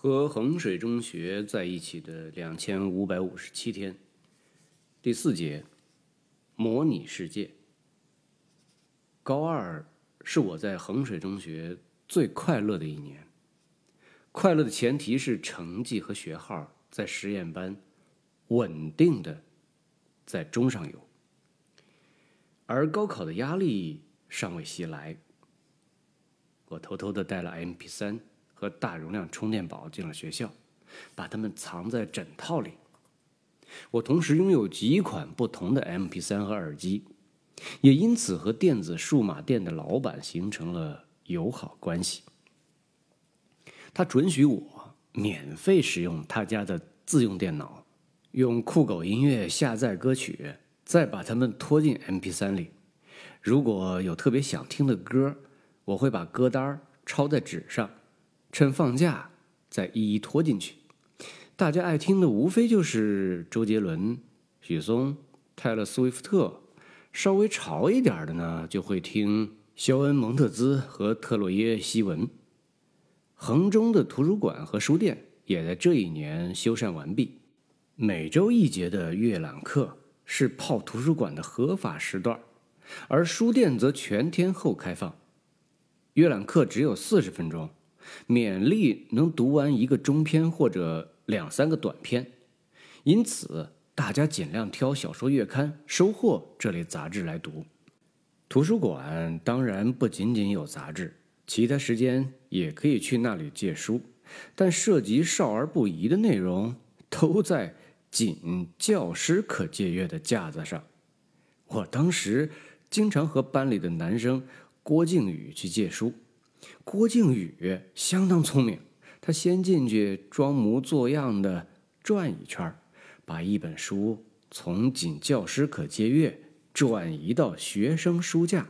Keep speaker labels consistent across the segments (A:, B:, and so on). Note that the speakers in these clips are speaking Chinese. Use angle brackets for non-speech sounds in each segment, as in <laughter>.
A: 和衡水中学在一起的两千五百五十七天，第四节，模拟世界。高二是我在衡水中学最快乐的一年，快乐的前提是成绩和学号在实验班稳定的在中上游，而高考的压力尚未袭来，我偷偷的带了 M P 三。和大容量充电宝进了学校，把它们藏在枕套里。我同时拥有几款不同的 MP3 和耳机，也因此和电子数码店的老板形成了友好关系。他准许我免费使用他家的自用电脑，用酷狗音乐下载歌曲，再把它们拖进 MP3 里。如果有特别想听的歌，我会把歌单抄在纸上。趁放假再一一拖进去。大家爱听的无非就是周杰伦、许嵩、泰勒·斯威夫特，稍微潮一点的呢，就会听肖恩·蒙特兹和特洛耶·希文。衡中的图书馆和书店也在这一年修缮完毕，每周一节的阅览课是泡图书馆的合法时段，而书店则全天候开放。阅览课只有四十分钟。勉力能读完一个中篇或者两三个短篇，因此大家尽量挑小说月刊、收获这类杂志来读。图书馆当然不仅仅有杂志，其他时间也可以去那里借书，但涉及少儿不宜的内容都在仅教师可借阅的架子上。我当时经常和班里的男生郭靖宇去借书。郭靖宇相当聪明，他先进去装模作样的转一圈，把一本书从仅教师可借阅转移到学生书架，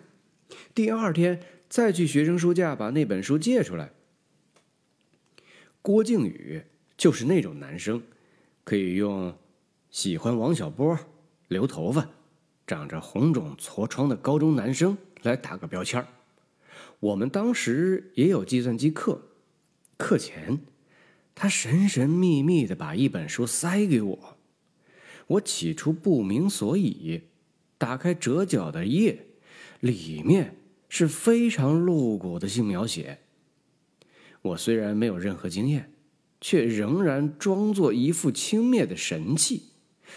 A: 第二天再去学生书架把那本书借出来。郭靖宇就是那种男生，可以用喜欢王小波、留头发、长着红肿痤疮的高中男生来打个标签儿。我们当时也有计算机课，课前，他神神秘秘的把一本书塞给我，我起初不明所以，打开折角的页，里面是非常露骨的性描写。我虽然没有任何经验，却仍然装作一副轻蔑的神气，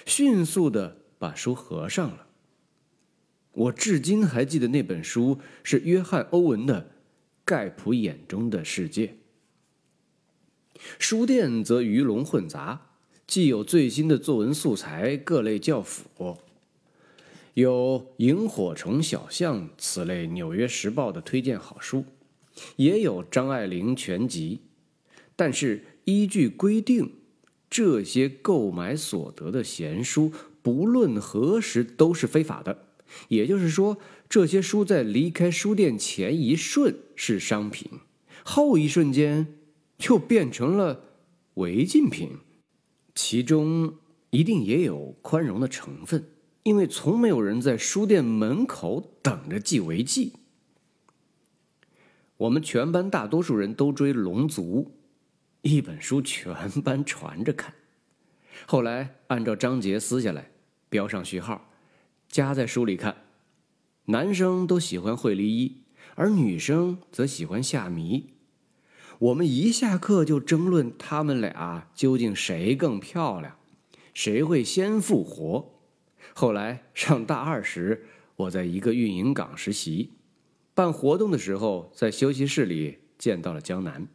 A: 迅速的把书合上了。我至今还记得那本书是约翰·欧文的《盖普眼中的世界》。书店则鱼龙混杂，既有最新的作文素材、各类教辅，有《萤火虫小象》此类《纽约时报》的推荐好书，也有张爱玲全集。但是依据规定，这些购买所得的闲书，不论何时都是非法的。也就是说，这些书在离开书店前一瞬是商品，后一瞬间就变成了违禁品。其中一定也有宽容的成分，因为从没有人在书店门口等着记违纪。我们全班大多数人都追《龙族》，一本书全班传着看，后来按照章节撕下来，标上序号。夹在书里看，男生都喜欢惠梨一，而女生则喜欢夏迷。我们一下课就争论他们俩究竟谁更漂亮，谁会先复活。后来上大二时，我在一个运营岗实习，办活动的时候，在休息室里见到了江南，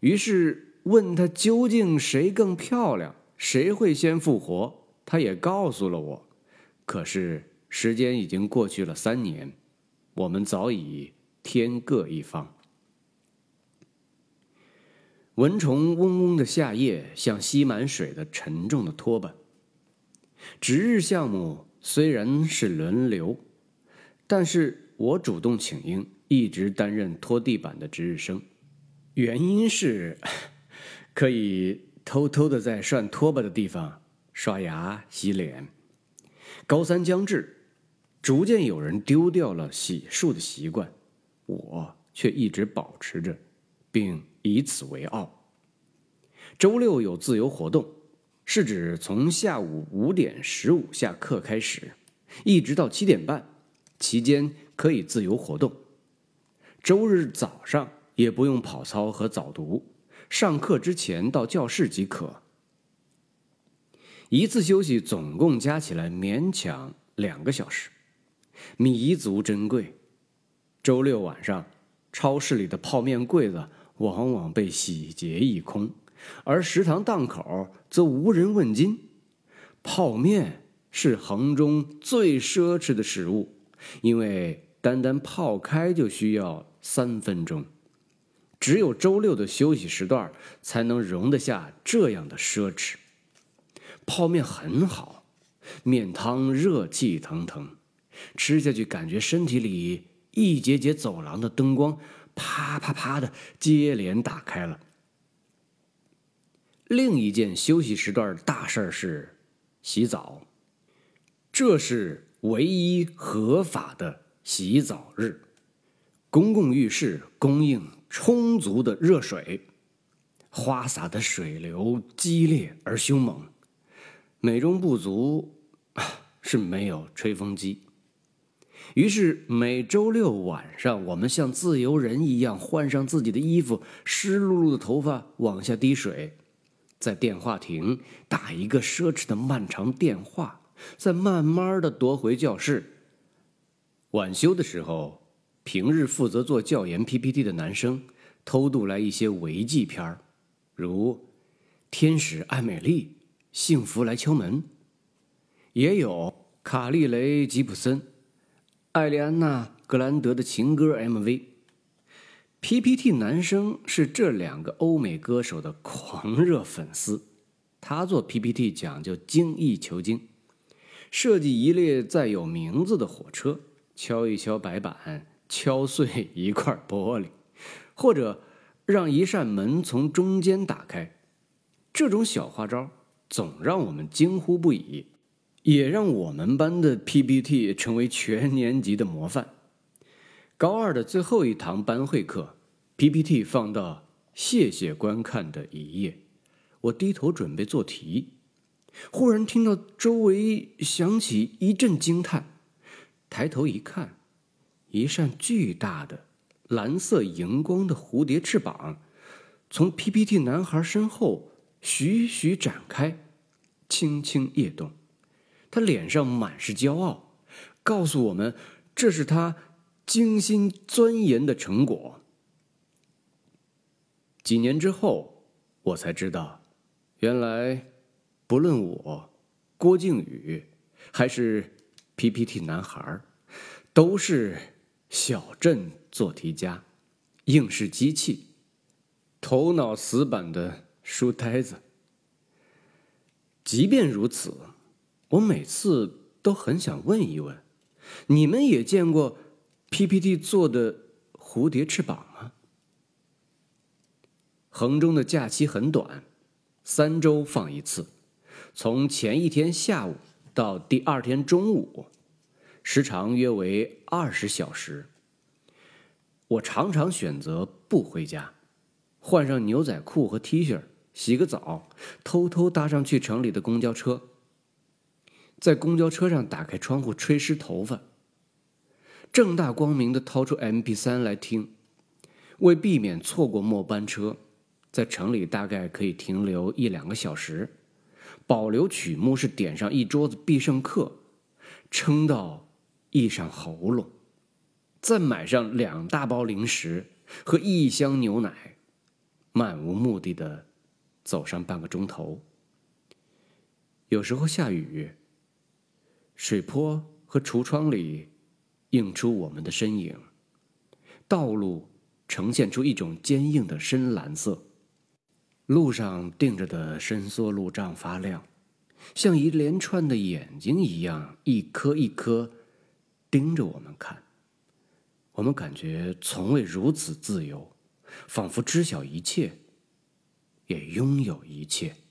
A: 于是问他究竟谁更漂亮，谁会先复活，他也告诉了我。可是时间已经过去了三年，我们早已天各一方。蚊虫嗡嗡的夏夜，像吸满水的沉重的拖把。值日项目虽然是轮流，但是我主动请缨，一直担任拖地板的值日生。原因是 <laughs> 可以偷偷的在涮拖把的地方刷牙洗脸。高三将至，逐渐有人丢掉了洗漱的习惯，我却一直保持着，并以此为傲。周六有自由活动，是指从下午五点十五下课开始，一直到七点半，期间可以自由活动。周日早上也不用跑操和早读，上课之前到教室即可。一次休息总共加起来勉强两个小时，弥足珍贵。周六晚上，超市里的泡面柜子往往被洗劫一空。而食堂档口则无人问津。泡面是衡中最奢侈的食物，因为单单泡开就需要三分钟。只有周六的休息时段才能容得下这样的奢侈。泡面很好，面汤热气腾腾，吃下去感觉身体里一节节走廊的灯光啪啪啪的接连打开了。另一件休息时段大事是洗澡，这是唯一合法的洗澡日。公共浴室供应充足的热水，花洒的水流激烈而凶猛。美中不足是没有吹风机。于是每周六晚上，我们像自由人一样换上自己的衣服，湿漉漉的头发往下滴水。在电话亭打一个奢侈的漫长电话，再慢慢的夺回教室。晚休的时候，平日负责做教研 PPT 的男生偷渡来一些违纪片儿，如《天使爱美丽》《幸福来敲门》，也有卡利雷吉普森、艾丽安娜格兰德的情歌 MV。PPT 男生是这两个欧美歌手的狂热粉丝，他做 PPT 讲究精益求精，设计一列载有名字的火车，敲一敲白板，敲碎一块玻璃，或者让一扇门从中间打开，这种小花招总让我们惊呼不已，也让我们班的 PPT 成为全年级的模范。高二的最后一堂班会课，PPT 放到“谢谢观看”的一页，我低头准备做题，忽然听到周围响起一阵惊叹，抬头一看，一扇巨大的蓝色荧光的蝴蝶翅膀从 PPT 男孩身后徐徐展开，轻轻跃动，他脸上满是骄傲，告诉我们这是他。精心钻研的成果。几年之后，我才知道，原来不论我郭靖宇还是 PPT 男孩都是小镇做题家、应试机器、头脑死板的书呆子。即便如此，我每次都很想问一问：你们也见过？PPT 做的蝴蝶翅膀吗？衡中的假期很短，三周放一次，从前一天下午到第二天中午，时长约为二十小时。我常常选择不回家，换上牛仔裤和 T 恤，洗个澡，偷偷搭上去城里的公交车，在公交车上打开窗户吹湿头发。正大光明的掏出 M P 三来听，为避免错过末班车，在城里大概可以停留一两个小时。保留曲目是点上一桌子必胜客，撑到溢上喉咙，再买上两大包零食和一箱牛奶，漫无目的的走上半个钟头。有时候下雨，水坡和橱窗里。映出我们的身影，道路呈现出一种坚硬的深蓝色，路上钉着的伸缩路障发亮，像一连串的眼睛一样，一颗一颗盯着我们看。我们感觉从未如此自由，仿佛知晓一切，也拥有一切。